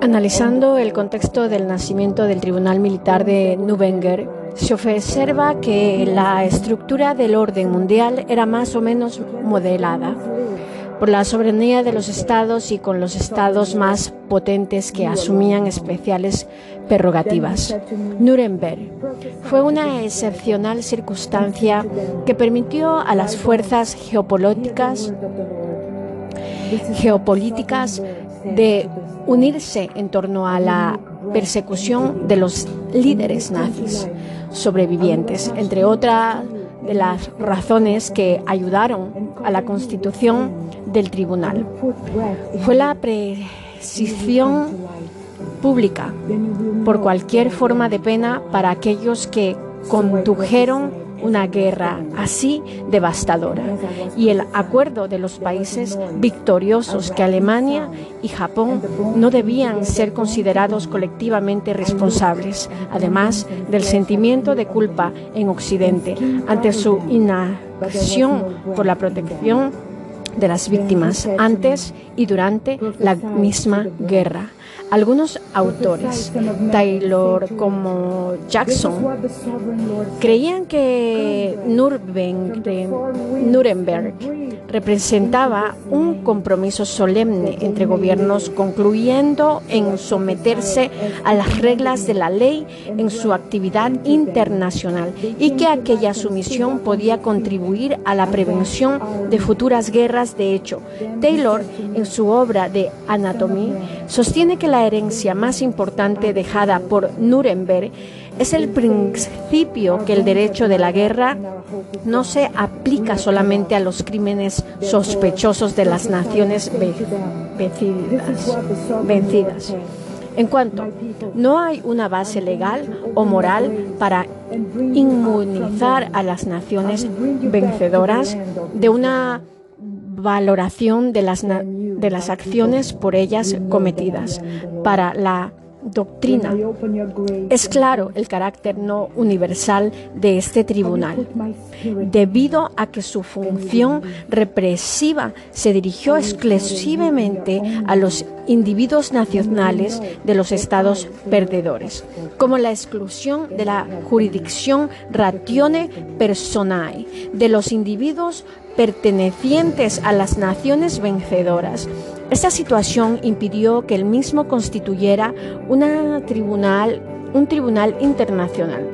Analizando el contexto del nacimiento del Tribunal Militar de Nuremberg, se observa que la estructura del orden mundial era más o menos modelada por la soberanía de los estados y con los estados más potentes que asumían especiales prerrogativas. Nuremberg fue una excepcional circunstancia que permitió a las fuerzas geopolíticas, geopolíticas de unirse en torno a la persecución de los líderes nazis sobrevivientes, entre otras de las razones que ayudaron a la constitución del tribunal. Fue la precisión pública por cualquier forma de pena para aquellos que condujeron una guerra así devastadora y el acuerdo de los países victoriosos que Alemania y Japón no debían ser considerados colectivamente responsables, además del sentimiento de culpa en Occidente ante su inacción por la protección de las víctimas antes y durante la misma guerra. Algunos autores, Taylor como Jackson, creían que Nuremberg representaba un compromiso solemne entre gobiernos concluyendo en someterse a las reglas de la ley en su actividad internacional y que aquella sumisión podía contribuir a la prevención de futuras guerras. De hecho, Taylor, en su obra de Anatomía, sostiene que la la herencia más importante dejada por Nuremberg es el principio que el derecho de la guerra no se aplica solamente a los crímenes sospechosos de las naciones vencidas. En cuanto no hay una base legal o moral para inmunizar a las naciones vencedoras de una valoración de las, de las acciones por ellas cometidas. Para la doctrina. Es claro el carácter no universal de este tribunal, debido a que su función represiva se dirigió exclusivamente a los individuos nacionales de los estados perdedores, como la exclusión de la jurisdicción ratione personae de los individuos pertenecientes a las naciones vencedoras. Esta situación impidió que el mismo constituyera una tribunal, un tribunal internacional.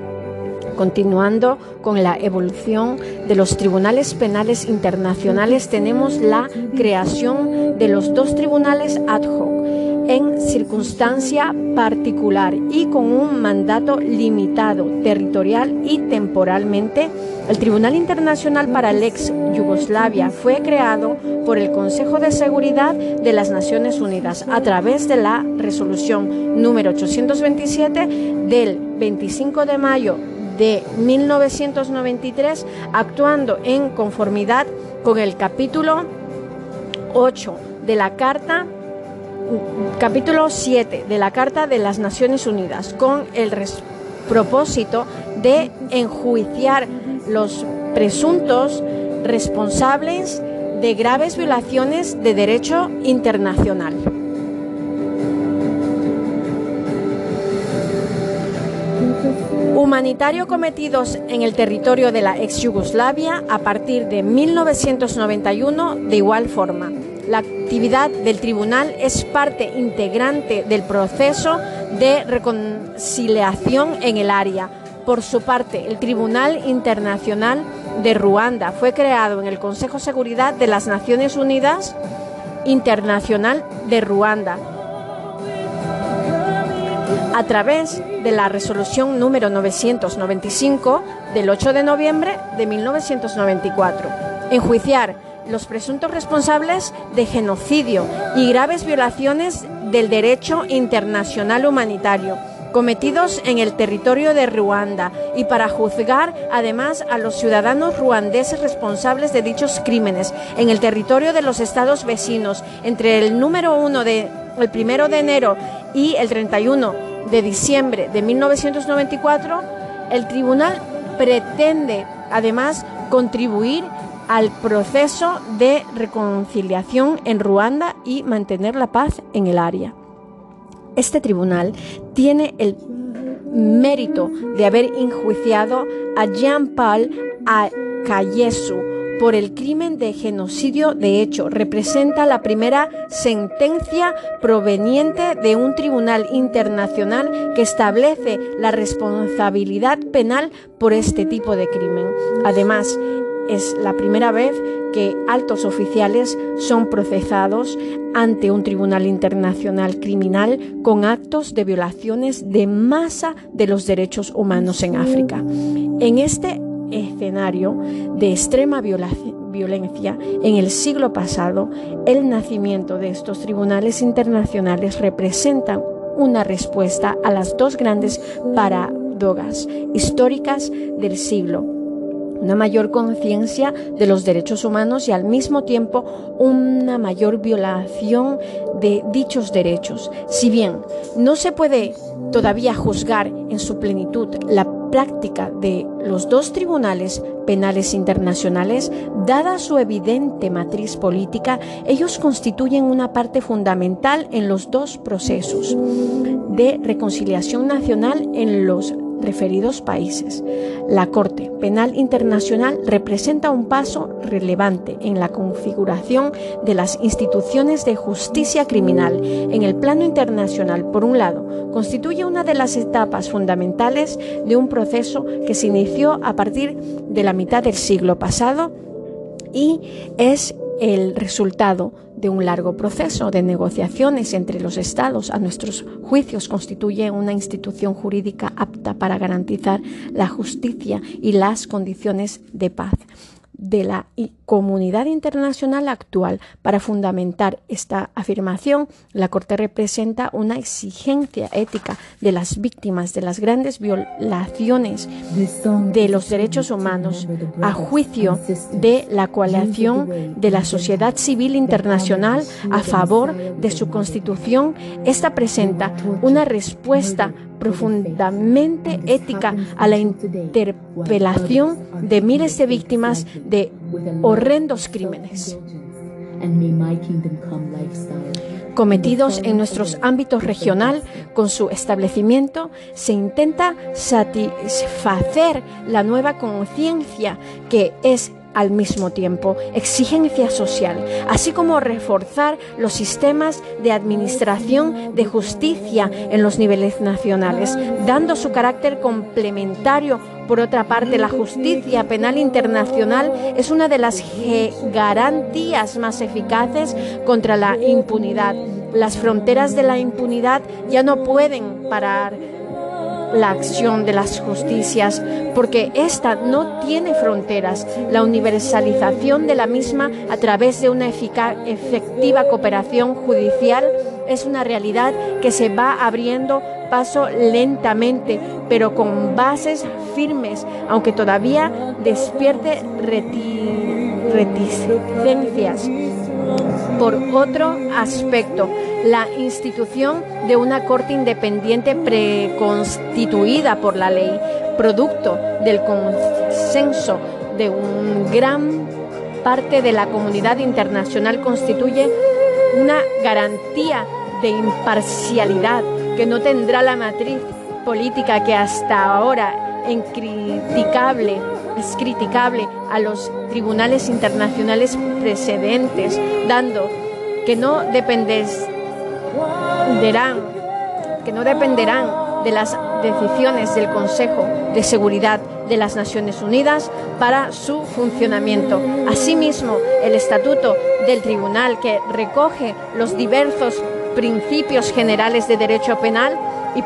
Continuando con la evolución de los tribunales penales internacionales, tenemos la creación de los dos tribunales ad hoc en circunstancia particular y con un mandato limitado territorial y temporalmente, el Tribunal Internacional para el ex Yugoslavia fue creado por el Consejo de Seguridad de las Naciones Unidas a través de la resolución número 827 del 25 de mayo de 1993, actuando en conformidad con el capítulo 8 de la Carta capítulo 7 de la Carta de las Naciones Unidas con el propósito de enjuiciar los presuntos responsables de graves violaciones de derecho internacional. Humanitario cometidos en el territorio de la ex Yugoslavia a partir de 1991 de igual forma. La actividad del tribunal es parte integrante del proceso de reconciliación en el área. Por su parte, el Tribunal Internacional de Ruanda fue creado en el Consejo de Seguridad de las Naciones Unidas Internacional de Ruanda a través de la resolución número 995 del 8 de noviembre de 1994. Enjuiciar los presuntos responsables de genocidio y graves violaciones del derecho internacional humanitario cometidos en el territorio de Ruanda y para juzgar además a los ciudadanos ruandeses responsables de dichos crímenes en el territorio de los estados vecinos entre el número 1 de el primero de enero y el 31 de diciembre de 1994 el tribunal pretende además contribuir al proceso de reconciliación en Ruanda y mantener la paz en el área. Este tribunal tiene el mérito de haber enjuiciado a Jean-Paul Akayesu por el crimen de genocidio. De hecho, representa la primera sentencia proveniente de un tribunal internacional que establece la responsabilidad penal por este tipo de crimen. Además, es la primera vez que altos oficiales son procesados ante un tribunal internacional criminal con actos de violaciones de masa de los derechos humanos en África. En este escenario de extrema violencia en el siglo pasado, el nacimiento de estos tribunales internacionales representa una respuesta a las dos grandes paradojas históricas del siglo una mayor conciencia de los derechos humanos y al mismo tiempo una mayor violación de dichos derechos. Si bien no se puede todavía juzgar en su plenitud la práctica de los dos tribunales penales internacionales, dada su evidente matriz política, ellos constituyen una parte fundamental en los dos procesos de reconciliación nacional en los referidos países. La Corte Penal Internacional representa un paso relevante en la configuración de las instituciones de justicia criminal en el plano internacional. Por un lado, constituye una de las etapas fundamentales de un proceso que se inició a partir de la mitad del siglo pasado y es el resultado de un largo proceso de negociaciones entre los Estados. A nuestros juicios constituye una institución jurídica apta para garantizar la justicia y las condiciones de paz de la comunidad internacional actual. Para fundamentar esta afirmación, la Corte representa una exigencia ética de las víctimas de las grandes violaciones de los derechos humanos a juicio de la coalición de la sociedad civil internacional a favor de su constitución. Esta presenta una respuesta profundamente ética a la interpelación de miles de víctimas de horrendos crímenes cometidos en nuestros ámbitos regional. Con su establecimiento, se intenta satisfacer la nueva conciencia que es al mismo tiempo exigencia social, así como reforzar los sistemas de administración de justicia en los niveles nacionales, dando su carácter complementario. Por otra parte, la justicia penal internacional es una de las garantías más eficaces contra la impunidad. Las fronteras de la impunidad ya no pueden parar la acción de las justicias, porque ésta no tiene fronteras. La universalización de la misma a través de una eficaz, efectiva cooperación judicial es una realidad que se va abriendo paso lentamente, pero con bases firmes, aunque todavía despierte reticencias. Por otro aspecto, la institución de una Corte Independiente preconstituida por la ley, producto del consenso de un gran parte de la comunidad internacional, constituye una garantía de imparcialidad que no tendrá la matriz política que hasta ahora es criticable a los tribunales internacionales precedentes, dando que no dependes que no dependerán de las decisiones del Consejo de Seguridad de las Naciones Unidas para su funcionamiento. Asimismo, el Estatuto del Tribunal, que recoge los diversos principios generales de derecho penal y,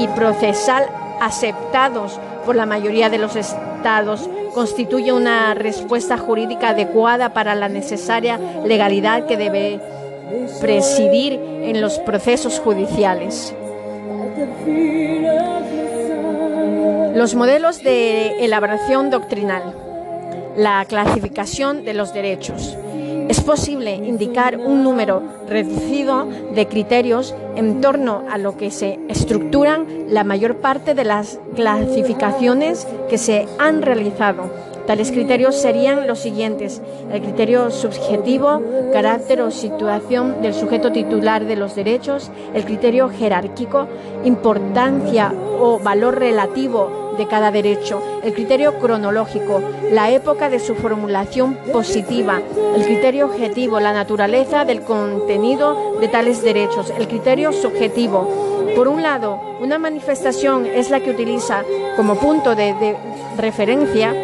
y procesal aceptados por la mayoría de los estados, constituye una respuesta jurídica adecuada para la necesaria legalidad que debe presidir en los procesos judiciales. Los modelos de elaboración doctrinal. La clasificación de los derechos. Es posible indicar un número reducido de criterios en torno a lo que se estructuran la mayor parte de las clasificaciones que se han realizado Tales criterios serían los siguientes. El criterio subjetivo, carácter o situación del sujeto titular de los derechos. El criterio jerárquico, importancia o valor relativo de cada derecho. El criterio cronológico, la época de su formulación positiva. El criterio objetivo, la naturaleza del contenido de tales derechos. El criterio subjetivo, por un lado, una manifestación es la que utiliza como punto de, referencia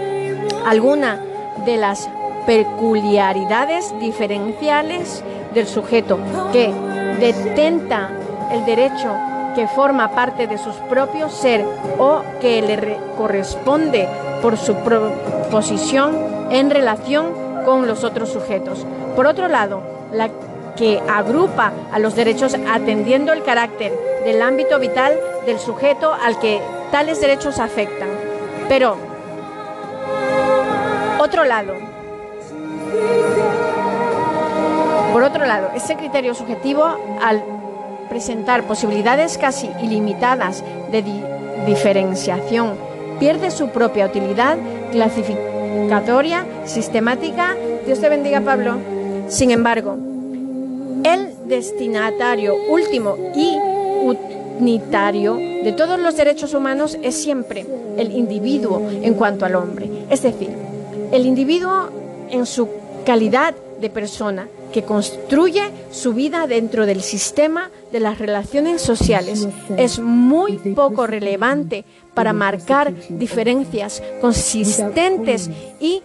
alguna de las peculiaridades diferenciales del sujeto que detenta el derecho que forma parte de su propio ser o que le corresponde por su posición en relación con los otros sujetos. Por otro lado, la que agrupa a los derechos atendiendo el carácter del ámbito vital del sujeto al que tales derechos afectan. Pero, por otro lado, ese criterio subjetivo, al presentar posibilidades casi ilimitadas de diferenciación, pierde su propia utilidad clasificatoria, sistemática. Dios te bendiga, Pablo. Sin embargo, el destinatario último y unitario de todos los derechos humanos es siempre el individuo en cuanto al hombre. Es decir, el individuo en su calidad de persona que construye su vida dentro del sistema de las relaciones sociales. Es muy poco relevante para marcar diferencias consistentes y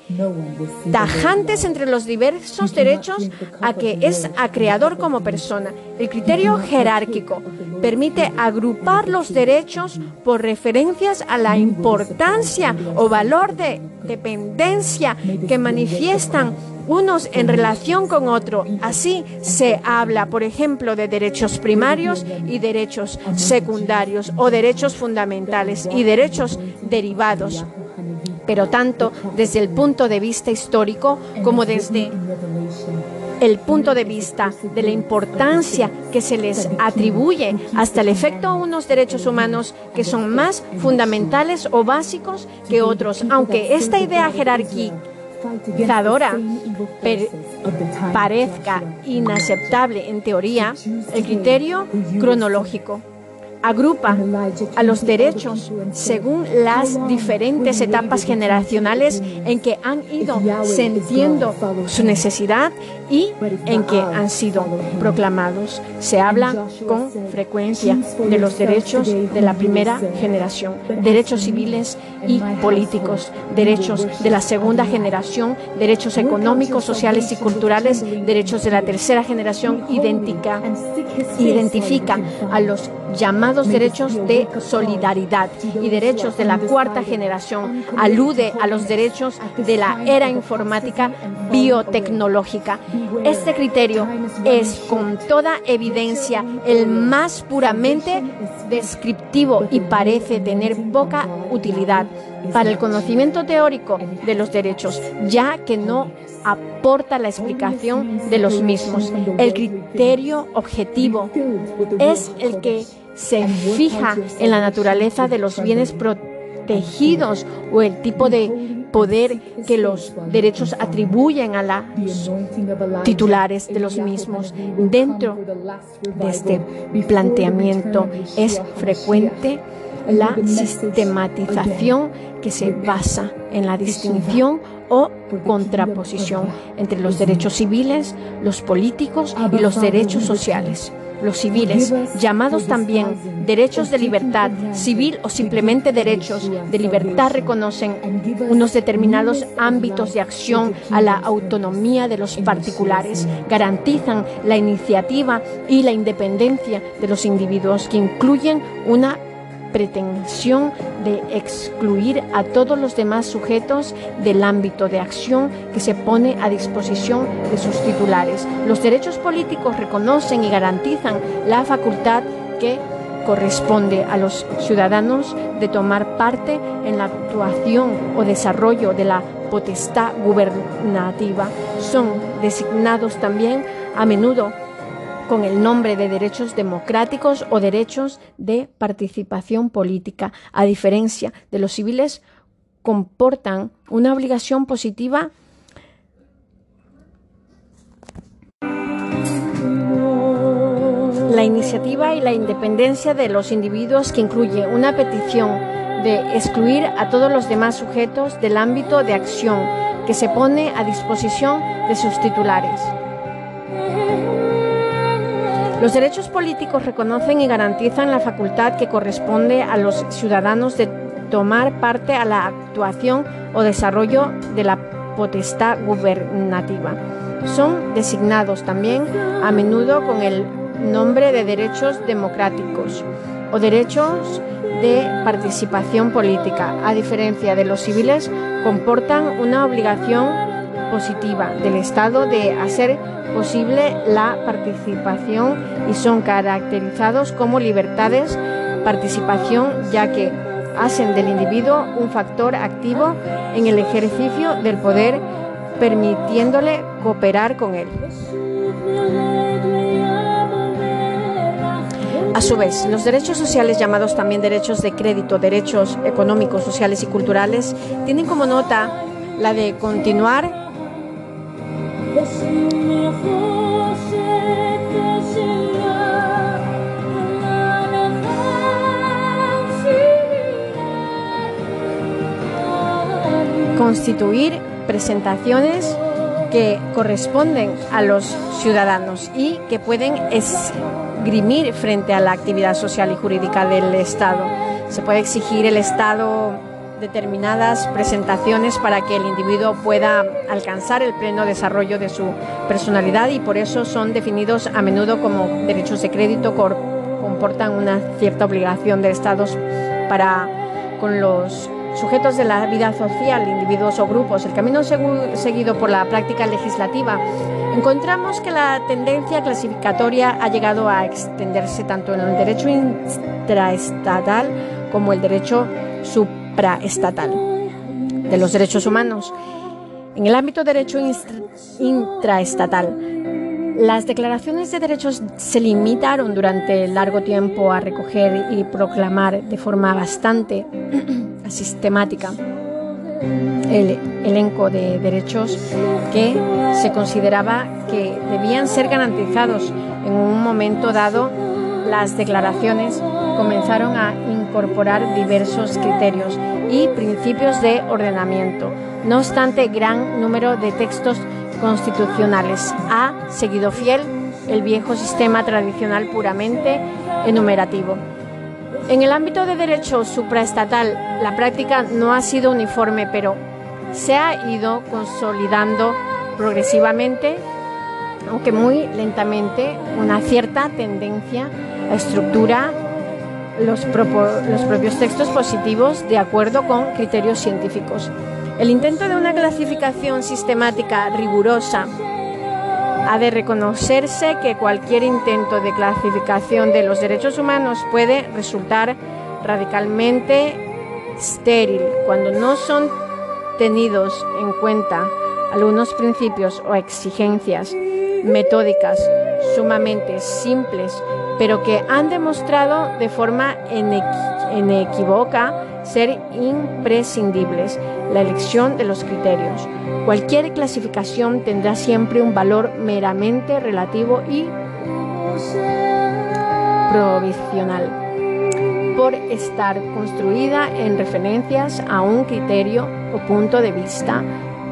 tajantes entre los diversos derechos a que es acreedor como persona. El criterio jerárquico permite agrupar los derechos por referencias a la importancia o valor de dependencia que manifiestan unos en relación con otro. Así se habla, por ejemplo, de derechos primarios y derechos secundarios o derechos fundamentales y derechos derivados. Pero tanto desde el punto de vista histórico como desde el punto de vista de la importancia que se les atribuye hasta el efecto a unos derechos humanos que son más fundamentales o básicos que otros, aunque esta idea jerárquica parezca inaceptable en teoría, el criterio cronológico agrupa a los derechos según las diferentes etapas generacionales en que han ido sintiendo su necesidad y en que han sido proclamados. Se habla con frecuencia de los derechos de la primera generación, derechos civiles y políticos, derechos de la segunda generación, derechos económicos, sociales y culturales, derechos de la tercera generación, identifica a los llamados derechos de solidaridad y derechos de la cuarta generación. Alude a los derechos de la era informática biotecnológica. Este criterio es con toda evidencia el más puramente descriptivo y parece tener poca utilidad para el conocimiento teórico de los derechos, ya que no aporta la explicación de los mismos. El criterio objetivo es el que se fija en la naturaleza de los bienes protegidos o el tipo de poder que los derechos atribuyen a los titulares de los mismos. Dentro de este planteamiento. es frecuente la sistematización que se basa en la distinción o contraposición entre los derechos civiles, los políticos y los derechos sociales los civiles, llamados también derechos de libertad civil o simplemente derechos de libertad, reconocen unos determinados ámbitos de acción a la autonomía de los particulares, garantizan la iniciativa y la independencia de los individuos que incluyen una pretensión de excluir a todos los demás sujetos del ámbito de acción que se pone a disposición de sus titulares. Los derechos políticos reconocen y garantizan la facultad que corresponde a los ciudadanos de tomar parte en la actuación o desarrollo de la potestad gubernativa. Son designados también a menudo con el nombre de derechos democráticos o derechos de participación política, a diferencia de los civiles comportan una obligación positiva la iniciativa y la independencia de los individuos que incluye una petición de excluir a todos los demás sujetos del ámbito de acción que se pone a disposición de sus titulares. Los derechos políticos reconocen y garantizan la facultad que corresponde a los ciudadanos de tomar parte a la actuación o desarrollo de la potestad gubernativa. Son designados también a menudo con el nombre de derechos democráticos o derechos de participación política, a diferencia de los civiles, comportan una obligación positiva del Estado de hacer posible la participación y son caracterizados como libertades participación ya que hacen del individuo un factor activo en el ejercicio del poder permitiéndole cooperar con él. A su vez, los derechos sociales, llamados también derechos de crédito, derechos económicos, sociales y culturales, tienen como nota la de continuar constituir presentaciones que corresponden a los ciudadanos y que pueden esgrimir frente a la actividad social y jurídica del Estado. Se puede exigir el Estado determinadas presentaciones para que el individuo pueda alcanzar el pleno desarrollo de su personalidad y por eso son definidos a menudo como derechos de crédito, comportan una cierta obligación de Estados para con los sujetos de la vida social, individuos o grupos, el camino seguido por la práctica legislativa, encontramos que la tendencia clasificatoria ha llegado a extenderse tanto en el derecho intraestatal como el derecho supraestatal de los derechos humanos. En el ámbito derecho intraestatal, las declaraciones de derechos se limitaron durante largo tiempo a recoger y proclamar de forma bastante sistemática el elenco de derechos que se consideraba que debían ser garantizados en un momento dado. Las declaraciones comenzaron a incorporar diversos criterios y principios de ordenamiento. No obstante, gran número de textos constitucionales ha seguido fiel el viejo sistema tradicional puramente enumerativo. En el ámbito de derecho supraestatal, la práctica no ha sido uniforme, pero se ha ido consolidando progresivamente, aunque muy lentamente, una cierta tendencia a estructurar los, los propios textos positivos de acuerdo con criterios científicos. El intento de una clasificación sistemática rigurosa ha de reconocerse que cualquier intento de clasificación de los derechos humanos puede resultar radicalmente estéril cuando no son tenidos en cuenta algunos principios o exigencias metódicas sumamente simples, pero que han demostrado de forma inequívoca ser imprescindibles, la elección de los criterios. Cualquier clasificación tendrá siempre un valor meramente relativo y provisional por estar construida en referencias a un criterio o punto de vista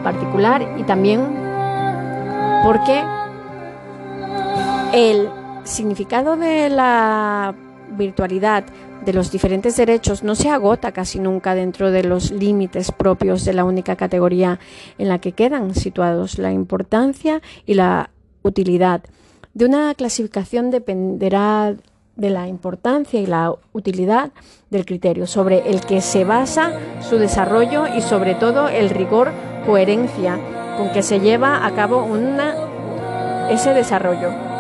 particular y también porque el significado de la virtualidad de los diferentes derechos no se agota casi nunca dentro de los límites propios de la única categoría en la que quedan situados. La importancia y la utilidad de una clasificación dependerá de la importancia y la utilidad del criterio sobre el que se basa su desarrollo y sobre todo el rigor, coherencia con que se lleva a cabo ese desarrollo.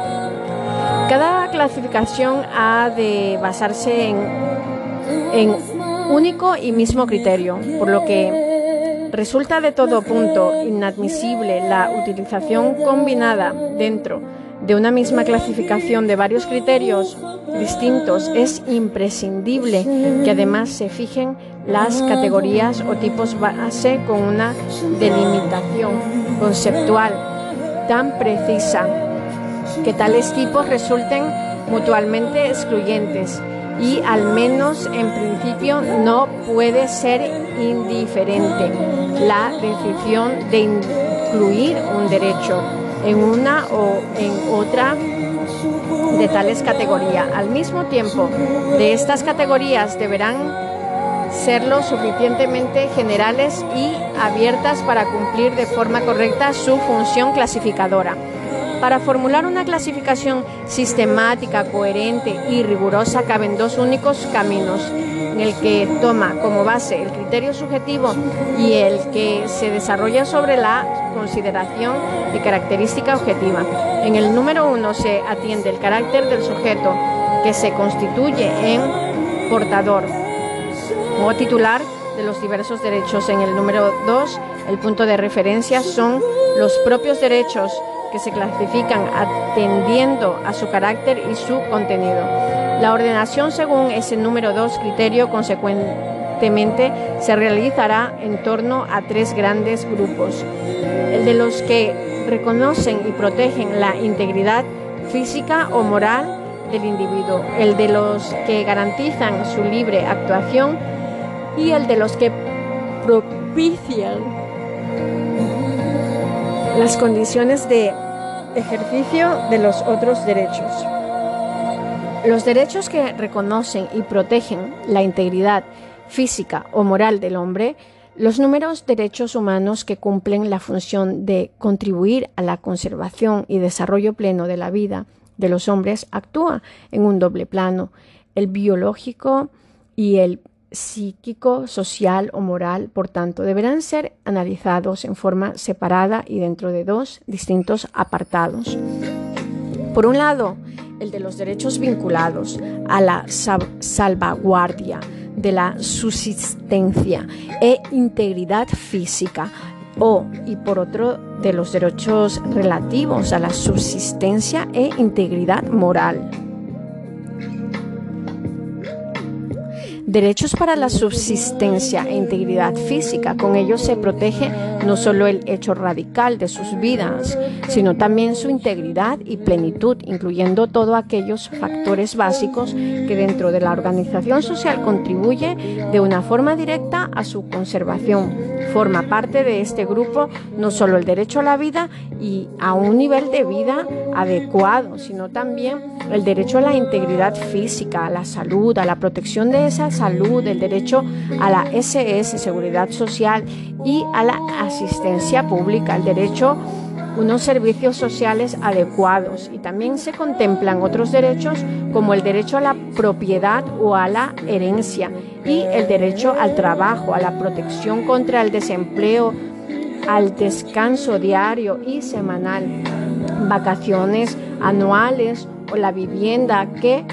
Cada clasificación ha de basarse en, en único y mismo criterio, por lo que resulta de todo punto inadmisible la utilización combinada dentro de una misma clasificación de varios criterios distintos, es imprescindible que además se fijen las categorías o tipos base con una delimitación conceptual tan precisa que tales tipos resulten mutuamente excluyentes y al menos en principio no puede ser indiferente la decisión de incluir un derecho en una o en otra de tales categorías. Al mismo tiempo, de estas categorías deberán ser lo suficientemente generales y abiertas para cumplir de forma correcta su función clasificadora. Para formular una clasificación sistemática, coherente y rigurosa caben dos únicos caminos, en el que toma como base el criterio subjetivo y el que se desarrolla sobre la consideración de característica objetiva. En el número uno se atiende el carácter del sujeto que se constituye en portador o titular de los diversos derechos. En el número dos, el punto de referencia son los propios derechos que se clasifican atendiendo a su carácter y su contenido. La ordenación según ese número 2 criterio consecuentemente se realizará en torno a tres grandes grupos. El de los que reconocen y protegen la integridad física o moral del individuo, el de los que garantizan su libre actuación y el de los que propician las condiciones de ejercicio de los otros derechos. Los derechos que reconocen y protegen la integridad física o moral del hombre, los números derechos humanos que cumplen la función de contribuir a la conservación y desarrollo pleno de la vida de los hombres actúa en un doble plano, el biológico y el psíquico, social o moral, por tanto, deberán ser analizados en forma separada y dentro de dos distintos apartados. Por un lado, el de los derechos vinculados a la salvaguardia de la subsistencia e integridad física o, y por otro, de los derechos relativos a la subsistencia e integridad moral. Derechos para la subsistencia e integridad física. Con ellos se protege no solo el hecho radical de sus vidas, sino también su integridad y plenitud, incluyendo todos aquellos factores básicos que dentro de la organización social contribuye de una forma directa a su conservación. Forma parte de este grupo no solo el derecho a la vida y a un nivel de vida adecuado, sino también el derecho a la integridad física, a la salud, a la protección de esa salud, el derecho a la SS, seguridad social y a la asistencia pública, el derecho unos servicios sociales adecuados. Y también se contemplan otros derechos como el derecho a la propiedad o a la herencia y el derecho al trabajo, a la protección contra el desempleo, al descanso diario y semanal, vacaciones anuales o la vivienda que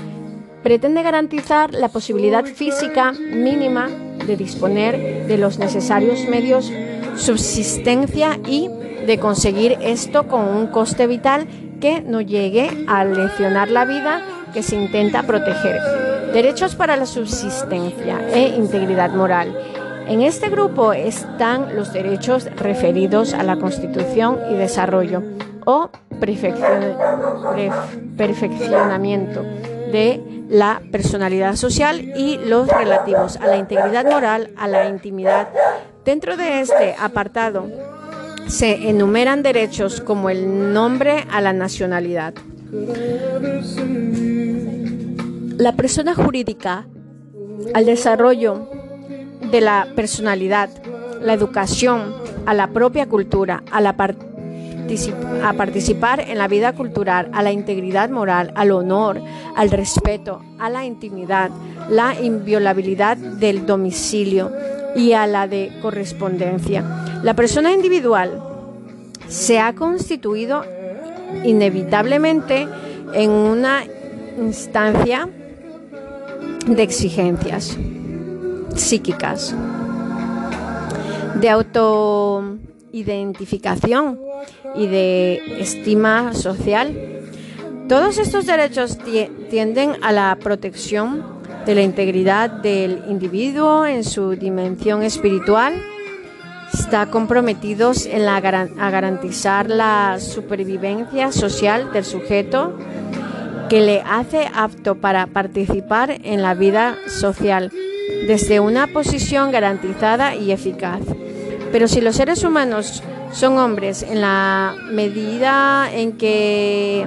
pretende garantizar la posibilidad física mínima de disponer de los necesarios medios subsistencia y de conseguir esto con un coste vital que no llegue a lesionar la vida que se intenta proteger. Derechos para la subsistencia e integridad moral. En este grupo están los derechos referidos a la constitución y desarrollo o perfeccionamiento de la personalidad social y los relativos a la integridad moral, a la intimidad. Dentro de este apartado se enumeran derechos como el nombre a la nacionalidad. La persona jurídica al desarrollo de la personalidad, la educación, a la propia cultura, a la a participar en la vida cultural, a la integridad moral, al honor, al respeto, a la intimidad, la inviolabilidad del domicilio y a la de correspondencia. La persona individual se ha constituido inevitablemente en una instancia de exigencias psíquicas, de autoidentificación y de estima social Todos estos derechos tienden a la protección de la integridad del individuo en su dimensión espiritual. Está comprometidos en la, a garantizar la supervivencia social del sujeto que le hace apto para participar en la vida social desde una posición garantizada y eficaz. Pero si los seres humanos son hombres en la medida en que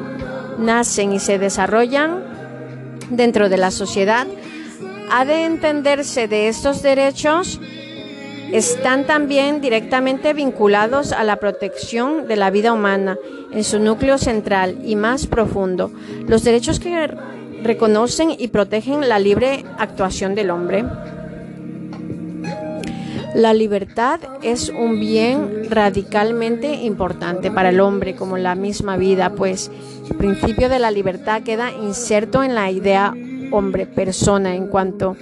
nacen y se desarrollan dentro de la sociedad, ha de entenderse de estos derechos están también directamente vinculados a la protección de la vida humana en su núcleo central y más profundo, los derechos que reconocen y protegen la libre actuación del hombre. La libertad es un bien radicalmente importante para el hombre como la misma vida, pues el principio de la libertad queda inserto en la idea hombre-persona en cuanto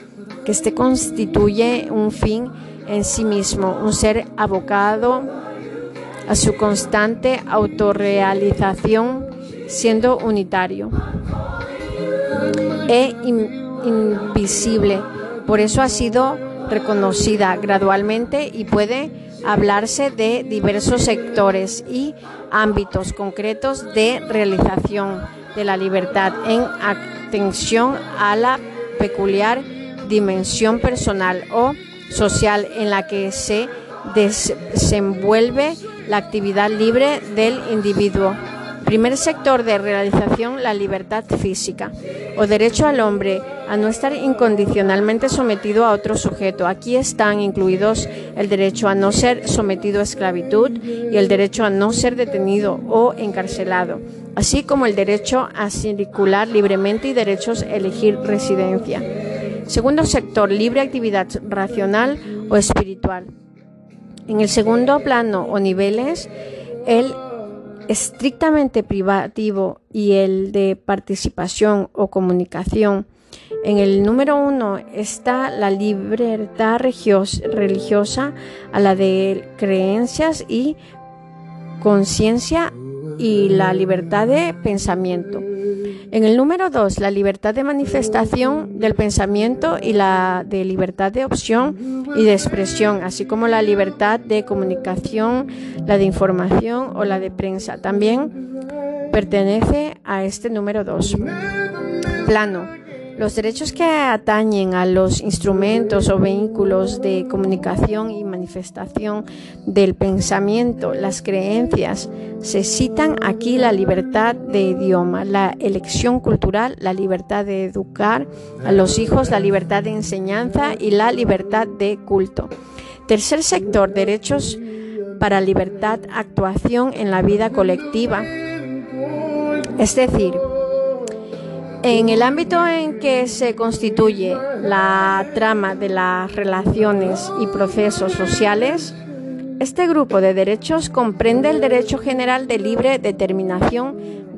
que éste constituye un fin en sí mismo, un ser abocado a su constante autorrealización siendo unitario e invisible. Por eso ha sido reconocida gradualmente y puede hablarse de diversos sectores y ámbitos concretos de realización de la libertad en atención a la peculiar dimensión personal o social en la que se desenvuelve la actividad libre del individuo. Primer sector de realización, la libertad física o derecho al hombre a no estar incondicionalmente sometido a otro sujeto. Aquí están incluidos el derecho a no ser sometido a esclavitud y el derecho a no ser detenido o encarcelado, así como el derecho a circular libremente y derechos a elegir residencia. Segundo sector, libre actividad racional o espiritual. En el segundo plano o niveles, el estrictamente privativo y el de participación o comunicación. En el número uno está la libertad religiosa a la de creencias y conciencia y la libertad de pensamiento. En el número dos, la libertad de manifestación del pensamiento y la de libertad de opción y de expresión, así como la libertad de comunicación, la de información o la de prensa. También pertenece a este número dos. Plano. Los derechos que atañen a los instrumentos o vehículos de comunicación y manifestación del pensamiento, las creencias, se citan aquí la libertad de idioma, la elección cultural, la libertad de educar a los hijos, la libertad de enseñanza y la libertad de culto. Tercer sector, derechos para libertad, actuación en la vida colectiva. Es decir, en el ámbito en que se constituye la trama de las relaciones y procesos sociales, este grupo de derechos comprende el derecho general de libre determinación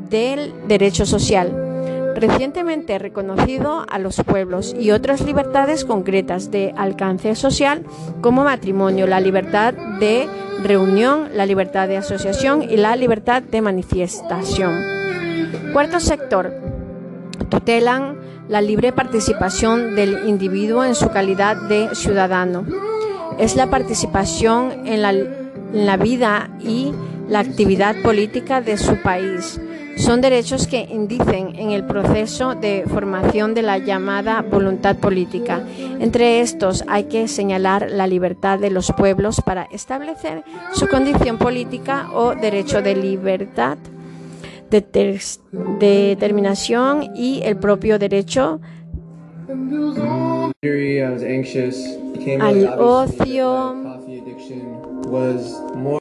del derecho social, recientemente reconocido a los pueblos y otras libertades concretas de alcance social como matrimonio, la libertad de reunión, la libertad de asociación y la libertad de manifestación. Cuarto sector, tutelan la libre participación del individuo en su calidad de ciudadano. Es la participación en la, vida y la actividad política de su país. Son derechos que indicen en el proceso de formación de la llamada voluntad política. Entre estos hay que señalar la libertad de los pueblos para establecer su condición política o derecho de libertad determinación y el propio derecho al ocio